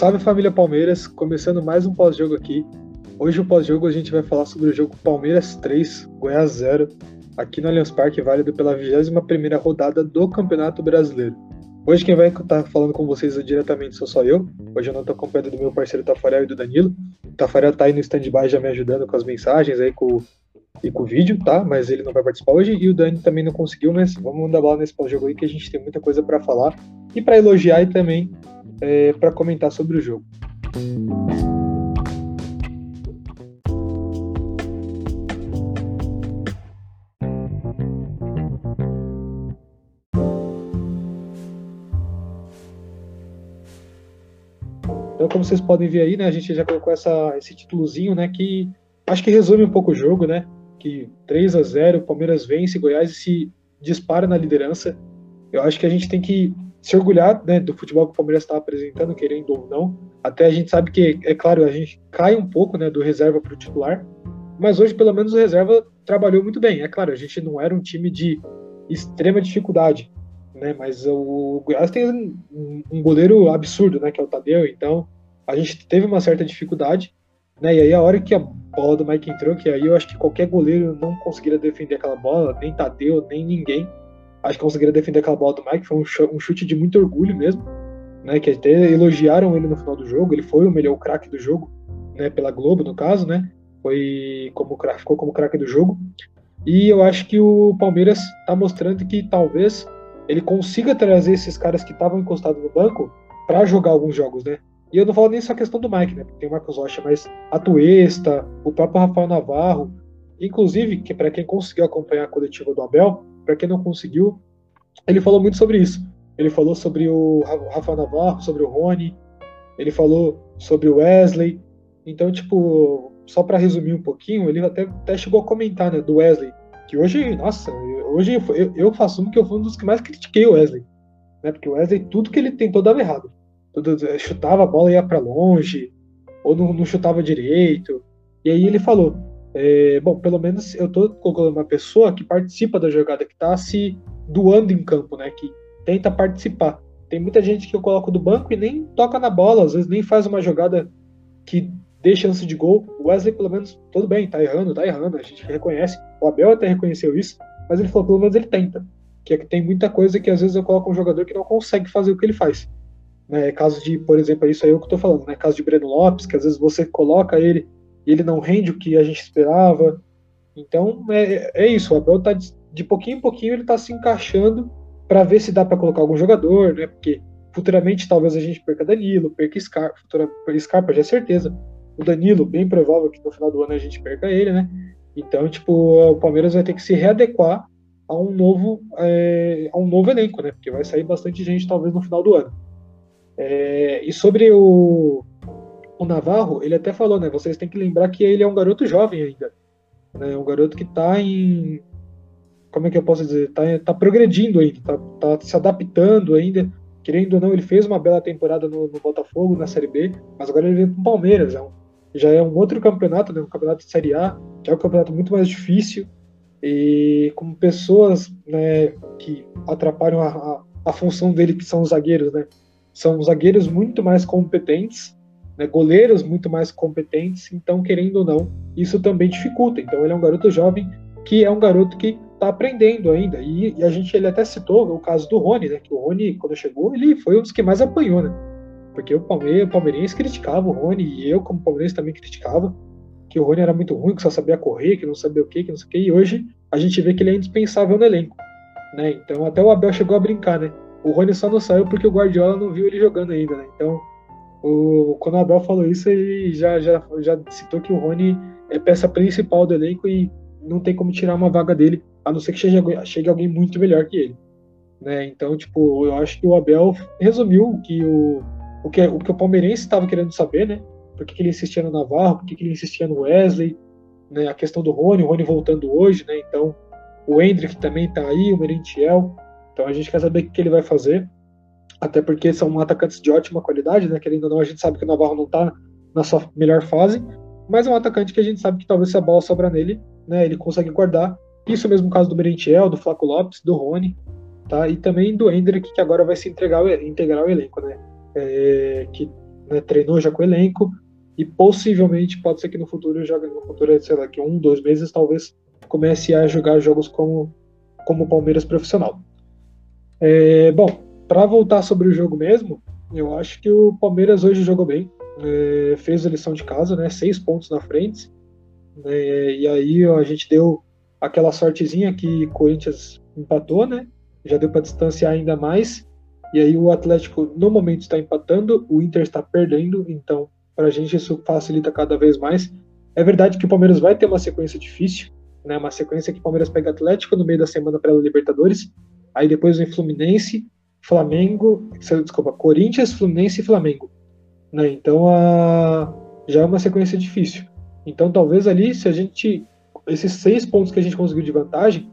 Salve família Palmeiras, começando mais um pós-jogo aqui. Hoje o pós-jogo a gente vai falar sobre o jogo Palmeiras 3, Goiás 0, aqui no Allianz Parque, válido pela 21ª rodada do Campeonato Brasileiro. Hoje quem vai estar falando com vocês diretamente sou só eu. Hoje eu não estou acompanhado do meu parceiro Tafarel e do Danilo. O Tafarel tá aí no stand-by já me ajudando com as mensagens aí com, e com o vídeo, tá? Mas ele não vai participar hoje e o Dani também não conseguiu, mas vamos mandar bola nesse pós-jogo aí que a gente tem muita coisa para falar e para elogiar e também é, para comentar sobre o jogo. Então, como vocês podem ver aí, né, a gente já colocou essa, esse títulozinho, né, que acho que resume um pouco o jogo, né, que 3 a 0 Palmeiras vence Goiás se dispara na liderança. Eu acho que a gente tem que se orgulhar né, do futebol que o Palmeiras está apresentando, querendo ou não. Até a gente sabe que, é claro, a gente cai um pouco né, do reserva para o titular, mas hoje, pelo menos, o reserva trabalhou muito bem. É claro, a gente não era um time de extrema dificuldade, né, mas o Goiás tem um, um goleiro absurdo, né, que é o Tadeu, então a gente teve uma certa dificuldade, né, e aí a hora que a bola do Mike entrou, que aí eu acho que qualquer goleiro não conseguiria defender aquela bola, nem Tadeu, nem ninguém, acho que conseguiram defender aquela bola do Mike. Foi um chute de muito orgulho mesmo, né? Que até elogiaram ele no final do jogo. Ele foi o melhor craque do jogo, né? Pela Globo, no caso, né? Foi como ficou como craque do jogo. E eu acho que o Palmeiras está mostrando que talvez ele consiga trazer esses caras que estavam encostados no banco para jogar alguns jogos, né? E eu não falo nem só a questão do Mike, né? Porque tem o Marcos Rocha, mas a Tuesta, o próprio Rafael Navarro, inclusive, que para quem conseguiu acompanhar a coletiva do Abel, para quem não conseguiu, ele falou muito sobre isso. Ele falou sobre o Rafa Navarro, sobre o Rony, ele falou sobre o Wesley. Então, tipo, só para resumir um pouquinho, ele até, até chegou a comentar, né, do Wesley, que hoje, nossa, hoje eu, eu assumo que eu fui um dos que mais critiquei o Wesley, né, porque o Wesley, tudo que ele tentou dava errado. Tudo, chutava a bola ia para longe, ou não, não chutava direito. E aí ele falou, é, bom, pelo menos eu estou colocando uma pessoa que participa da jogada, que está se doando em campo, né? Que tenta participar. Tem muita gente que eu coloco do banco e nem toca na bola, às vezes nem faz uma jogada que dê chance de gol. O Wesley, pelo menos, tudo bem, tá errando, tá errando, a gente reconhece. O Abel até reconheceu isso, mas ele falou, pelo menos ele tenta. Que, é que tem muita coisa que às vezes eu coloco um jogador que não consegue fazer o que ele faz. Né, caso de, por exemplo, é isso aí é o que eu tô falando, né? Caso de Breno Lopes, que às vezes você coloca ele ele não rende o que a gente esperava. Então é, é isso, o Abel tá de, de pouquinho em pouquinho ele está se encaixando para ver se dá para colocar algum jogador, né? Porque futuramente talvez a gente perca Danilo, perca Scarpa, futura, Scarpa já é certeza. O Danilo, bem provável que no final do ano a gente perca ele, né? Então, tipo, o Palmeiras vai ter que se readequar a um novo, é, a um novo elenco, né? Porque vai sair bastante gente talvez no final do ano. É, e sobre o, o Navarro, ele até falou, né? Vocês têm que lembrar que ele é um garoto jovem ainda. Né, um garoto que está em. Como é que eu posso dizer? Está tá progredindo ainda, está tá se adaptando ainda. Querendo ou não, ele fez uma bela temporada no, no Botafogo, na Série B, mas agora ele vem com o Palmeiras. É um, já é um outro campeonato, né, um campeonato de Série A, que é um campeonato muito mais difícil. E com pessoas né, que atrapalham a, a, a função dele, que são os zagueiros, né? São zagueiros muito mais competentes né, goleiros muito mais competentes, então, querendo ou não, isso também dificulta. Então, ele é um garoto jovem que é um garoto que está aprendendo ainda. E, e, a gente ele até citou o caso do Rony, né? Que o Rony, quando chegou, ele foi um dos que mais apanhou, né? Porque o, Palmeiras, o Palmeirense criticava o Rony, e eu, como palmeirense, também criticava que o Rony era muito ruim, que só sabia correr, que não sabia o que, que não sei o que. E hoje a gente vê que ele é indispensável no elenco. Né? Então até o Abel chegou a brincar, né? O Rony só não saiu porque o Guardiola não viu ele jogando ainda, né? Então o, quando o Abel falou isso, ele já, já, já citou que o Rony é peça principal do elenco e não tem como tirar uma vaga dele, a não ser que chegue, chegue alguém muito melhor que ele. Né? Então, tipo, eu acho que o Abel resumiu que o, o, que, o que o palmeirense estava querendo saber, né? Por que, que, ele insistia no Navarro, por que, que ele insistia no Wesley, né? A questão do Rony, o Rony voltando hoje, né? Então, o Hendrick também está aí, o Merentiel. Então, a gente quer saber o que, que ele vai fazer até porque são atacantes de ótima qualidade, né? Querendo ou não, a gente sabe que o Navarro não está na sua melhor fase, mas é um atacante que a gente sabe que talvez se a bola sobra nele, né, ele consegue guardar. Isso mesmo no caso do Merentiel, do Flaco Lopes, do Rony, tá? E também do Hendrick, que agora vai se entregar, integrar o elenco, né? É, que né, treinou já com o elenco e possivelmente pode ser que no futuro jogue no futuro, sei lá, que um, dois meses talvez comece a jogar jogos como como Palmeiras profissional. É, bom, para voltar sobre o jogo mesmo, eu acho que o Palmeiras hoje jogou bem, é, fez a lição de casa, né, seis pontos na frente, né, e aí a gente deu aquela sortezinha que Corinthians empatou, né, já deu para distanciar ainda mais, e aí o Atlético no momento está empatando, o Inter está perdendo, então para a gente isso facilita cada vez mais. É verdade que o Palmeiras vai ter uma sequência difícil, né, uma sequência que o Palmeiras pega Atlético no meio da semana para a Libertadores, aí depois vem Fluminense, Flamengo, desculpa, Corinthians, Fluminense e Flamengo. Né? Então a, já é uma sequência difícil. Então talvez ali, se a gente. Esses seis pontos que a gente conseguiu de vantagem,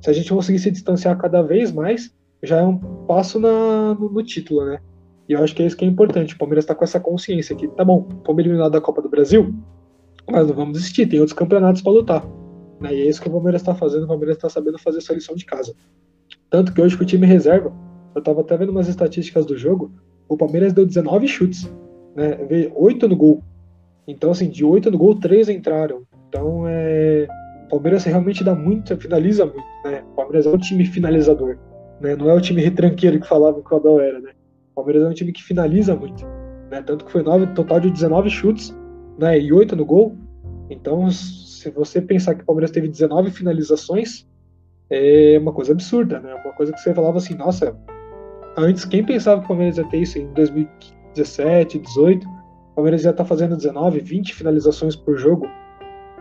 se a gente conseguir se distanciar cada vez mais, já é um passo na, no, no, título, né? E eu acho que é isso que é importante. O Palmeiras está com essa consciência aqui. Tá bom, fomos eliminados da Copa do Brasil, mas não vamos desistir, tem outros campeonatos para lutar. Né? E é isso que o Palmeiras está fazendo. O Palmeiras está sabendo fazer sua lição de casa. Tanto que hoje com o time reserva, eu estava até vendo umas estatísticas do jogo, o Palmeiras deu 19 chutes, né? Veio 8 no gol. Então, assim, de 8 no gol, 3 entraram. Então, é... o Palmeiras realmente dá muito, finaliza muito, né? O Palmeiras é um time finalizador, né? Não é o time retranqueiro que falava que o Abel era, né? O Palmeiras é um time que finaliza muito, né? Tanto que foi 9, total de 19 chutes, né? E 8 no gol. Então, se você pensar que o Palmeiras teve 19 finalizações, é uma coisa absurda, né? Uma coisa que você falava assim, nossa, antes quem pensava que o Palmeiras ia ter isso em 2017, 18, o Palmeiras já está fazendo 19, 20 finalizações por jogo,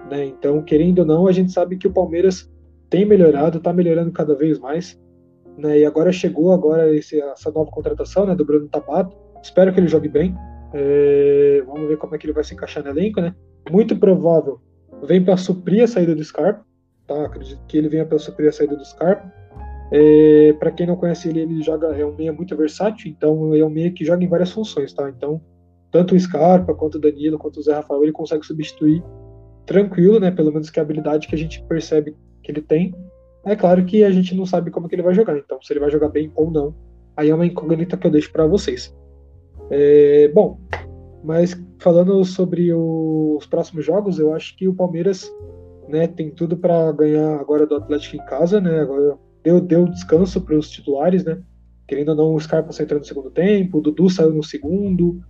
né? Então, querendo ou não, a gente sabe que o Palmeiras tem melhorado, está melhorando cada vez mais, né? E agora chegou agora esse, essa nova contratação, né, do Bruno Tabato. Espero que ele jogue bem. É, vamos ver como é que ele vai se encaixar no elenco, né? Muito provável vem para suprir a saída do Scarpa, tá? Acredito que ele venha para suprir a saída do Scarpa. É, para quem não conhece ele, ele joga é um meia muito versátil, então é um meia que joga em várias funções, tá? Então, tanto o Scarpa quanto o Danilo, quanto o Zé Rafael, ele consegue substituir tranquilo, né? Pelo menos que a habilidade que a gente percebe que ele tem. É claro que a gente não sabe como que ele vai jogar, então se ele vai jogar bem ou não, aí é uma incógnita que eu deixo para vocês. É, bom, mas falando sobre os próximos jogos, eu acho que o Palmeiras né, tem tudo para ganhar agora do Atlético em casa, né? Agora deu, deu descanso para os titulares, né? Querendo ou não, o Scarpa saiu no segundo tempo, o Dudu saiu no segundo,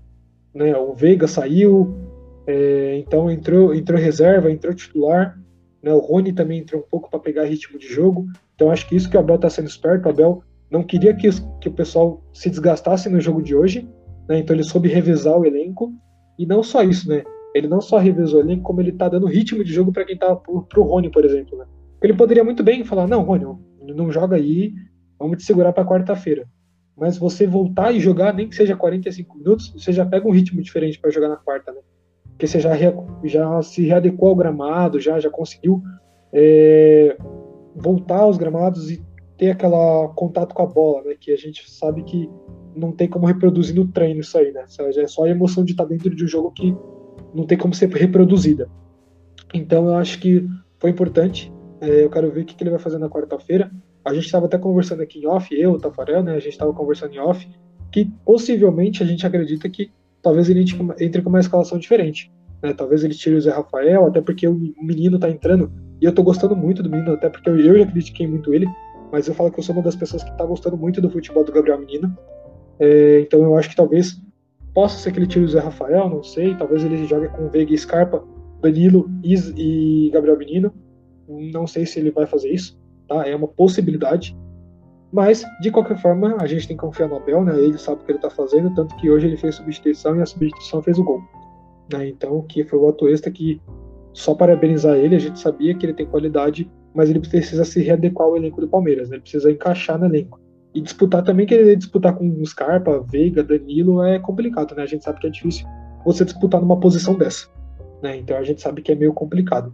né? O Veiga saiu, é, então entrou, entrou reserva, entrou titular, né? O Rony também entrou um pouco para pegar ritmo de jogo. Então acho que isso que o Abel está sendo esperto. O Abel não queria que, que o pessoal se desgastasse no jogo de hoje, né? Então ele soube revezar o elenco. E não só isso, né? Ele não só revezou o elenco, como ele tá dando ritmo de jogo para quem tá pro, pro Rony, por exemplo, né? Ele poderia muito bem falar: não, Rony, não joga aí, vamos te segurar para quarta-feira. Mas você voltar e jogar, nem que seja 45 minutos, você já pega um ritmo diferente para jogar na quarta, né? Porque você já, já se readequou ao gramado, já, já conseguiu é, voltar aos gramados e ter aquela contato com a bola, né? Que a gente sabe que não tem como reproduzir no treino isso aí, né? É só a emoção de estar dentro de um jogo que não tem como ser reproduzida. Então eu acho que foi importante. É, eu quero ver o que, que ele vai fazer na quarta-feira. A gente estava até conversando aqui em off, eu, o Tafarel, né? A gente estava conversando em off, que possivelmente a gente acredita que talvez ele entre com uma escalação diferente. Né? Talvez ele tire o Zé Rafael, até porque o menino tá entrando. E eu tô gostando muito do menino, até porque eu, já critiquei muito ele. Mas eu falo que eu sou uma das pessoas que tá gostando muito do futebol do Gabriel Menino. É, então eu acho que talvez possa ser que ele tire o Zé Rafael, não sei. Talvez ele jogue com Veiga e Scarpa, Danilo e Gabriel Menino. Não sei se ele vai fazer isso, tá? É uma possibilidade. Mas, de qualquer forma, a gente tem que confiar no Abel, né? Ele sabe o que ele tá fazendo, tanto que hoje ele fez substituição e a substituição fez o gol. Né? Então, que foi o Atuesta que, só parabenizar ele, a gente sabia que ele tem qualidade, mas ele precisa se readequar ao elenco do Palmeiras, né? Ele precisa encaixar no elenco. E disputar também, querer disputar com Scarpa, Veiga, Danilo é complicado, né? A gente sabe que é difícil você disputar numa posição dessa. Né? Então a gente sabe que é meio complicado.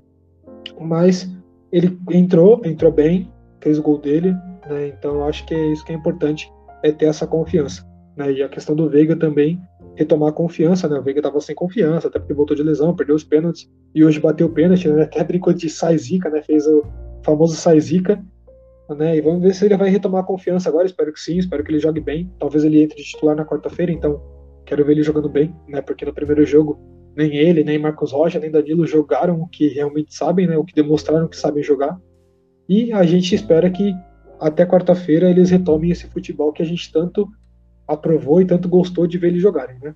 Mas ele entrou, entrou bem, fez o gol dele, né? Então acho que é isso que é importante, é ter essa confiança. Né? E a questão do Veiga também, retomar a confiança, né? O Veiga estava sem confiança, até porque voltou de lesão, perdeu os pênaltis, e hoje bateu o pênalti, né? Até brincou de sai zica, né? Fez o famoso sai zica, né? E vamos ver se ele vai retomar a confiança agora. Espero que sim, espero que ele jogue bem. Talvez ele entre de titular na quarta-feira, então, quero ver ele jogando bem, né? Porque no primeiro jogo nem ele, nem Marcos Rocha, nem Danilo jogaram o que realmente sabem, né? O que demonstraram que sabem jogar. E a gente espera que até quarta-feira eles retomem esse futebol que a gente tanto aprovou e tanto gostou de ver eles jogarem, né?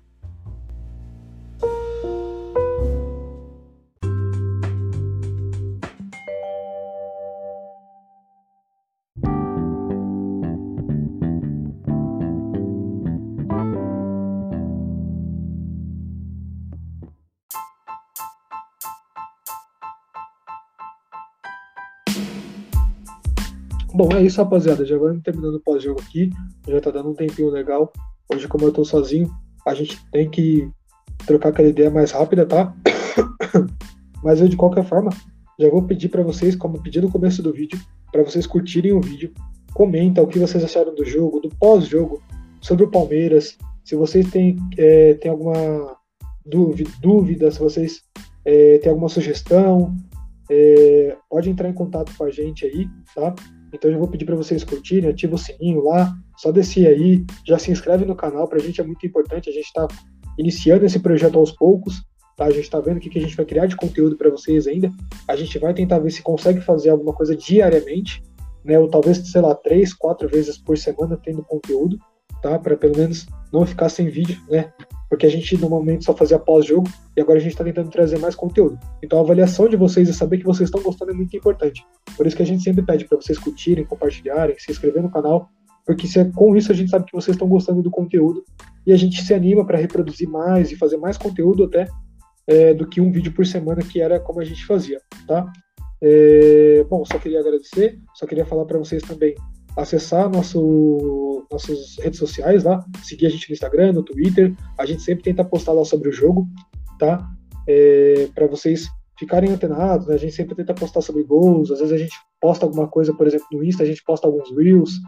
É isso, rapaziada. Já vamos terminando o pós-jogo aqui. Já tá dando um tempinho legal. Hoje, como eu tô sozinho, a gente tem que trocar aquela ideia mais rápida, tá? Mas eu, de qualquer forma, já vou pedir para vocês, como pedi no começo do vídeo, para vocês curtirem o vídeo. Comenta o que vocês acharam do jogo, do pós-jogo, sobre o Palmeiras. Se vocês têm, é, têm alguma dúvida, dúvida, se vocês é, têm alguma sugestão, é, pode entrar em contato com a gente aí, tá? Então eu vou pedir para vocês curtirem, ativa o sininho lá, só descer aí, já se inscreve no canal, para a gente é muito importante, a gente está iniciando esse projeto aos poucos, tá? A gente está vendo o que, que a gente vai criar de conteúdo para vocês ainda, a gente vai tentar ver se consegue fazer alguma coisa diariamente, né? Ou talvez, sei lá, três, quatro vezes por semana tendo conteúdo, tá? Para pelo menos não ficar sem vídeo, né? Porque a gente normalmente só fazia pós-jogo e agora a gente está tentando trazer mais conteúdo. Então a avaliação de vocês e saber que vocês estão gostando é muito importante. Por isso que a gente sempre pede para vocês curtirem, compartilharem, se inscrever no canal, porque se é, com isso a gente sabe que vocês estão gostando do conteúdo e a gente se anima para reproduzir mais e fazer mais conteúdo até é, do que um vídeo por semana, que era como a gente fazia, tá? É, bom, só queria agradecer, só queria falar para vocês também acessar nosso, nossas redes sociais lá, seguir a gente no Instagram, no Twitter. A gente sempre tenta postar lá sobre o jogo, tá? É, para vocês ficarem antenados, né? A gente sempre tenta postar sobre gols. Às vezes a gente posta alguma coisa, por exemplo, no Insta, a gente posta alguns reels,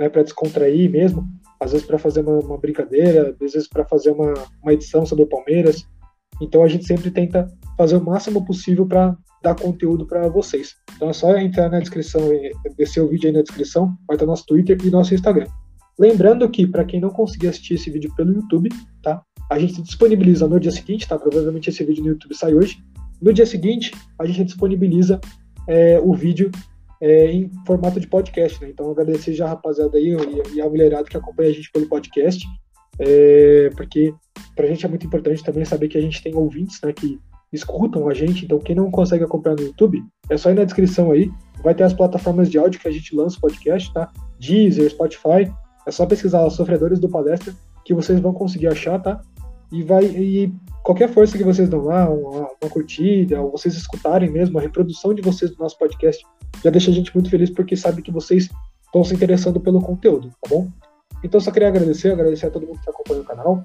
né? Para descontrair mesmo. Às vezes para fazer uma, uma, brincadeira, às vezes para fazer uma, uma edição sobre o Palmeiras. Então a gente sempre tenta fazer o máximo possível para dar conteúdo para vocês. Então é só entrar na descrição, descer o vídeo aí na descrição, vai estar nosso Twitter e nosso Instagram. Lembrando que, para quem não conseguir assistir esse vídeo pelo YouTube, tá? A gente disponibiliza no dia seguinte, tá? Provavelmente esse vídeo no YouTube sai hoje. No dia seguinte, a gente disponibiliza é, o vídeo é, em formato de podcast, né? Então agradecer já a rapaziada aí e a mulherada que acompanha a gente pelo podcast, é, porque pra gente é muito importante também saber que a gente tem ouvintes, né? Que escutam a gente. Então, quem não consegue acompanhar no YouTube, é só ir na descrição aí. Vai ter as plataformas de áudio que a gente lança o podcast, tá? Deezer, Spotify. É só pesquisar lá, Sofredores do Palestra, que vocês vão conseguir achar, tá? E vai. E qualquer força que vocês dão lá, uma, uma curtida, ou vocês escutarem mesmo, a reprodução de vocês do nosso podcast, já deixa a gente muito feliz porque sabe que vocês estão se interessando pelo conteúdo, tá bom? Então, só queria agradecer, agradecer a todo mundo que está acompanhando o canal.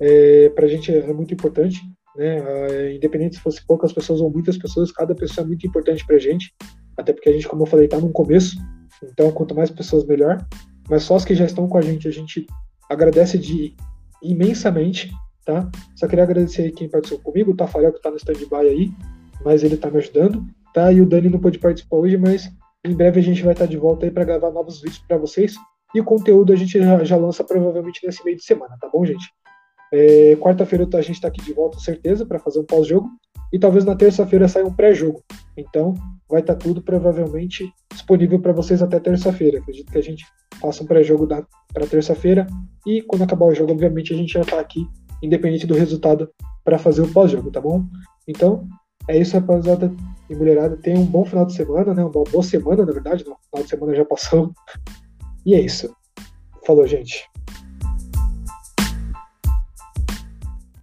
É, pra gente é muito importante né? Ah, independente se fosse poucas pessoas ou muitas pessoas, cada pessoa é muito importante para a gente, até porque a gente, como eu falei, está no começo, então quanto mais pessoas, melhor. Mas só as que já estão com a gente, a gente agradece de imensamente, tá? Só queria agradecer aí quem participou comigo, o Tafarel que está no stand-by aí, mas ele está me ajudando, tá? E o Dani não pôde participar hoje, mas em breve a gente vai estar tá de volta aí para gravar novos vídeos para vocês. E o conteúdo a gente já, já lança provavelmente nesse meio de semana, tá bom, gente? É, Quarta-feira a gente está aqui de volta, certeza, para fazer um pós-jogo. E talvez na terça-feira saia um pré-jogo. Então, vai estar tá tudo provavelmente disponível para vocês até terça-feira. Acredito que a gente faça um pré-jogo para terça-feira. E quando acabar o jogo, obviamente, a gente já está aqui, independente do resultado, para fazer o pós-jogo, tá bom? Então, é isso, rapaziada e mulherada. Tenham um bom final de semana, né? Uma boa semana, na verdade. O final de semana já passou. E é isso. Falou, gente.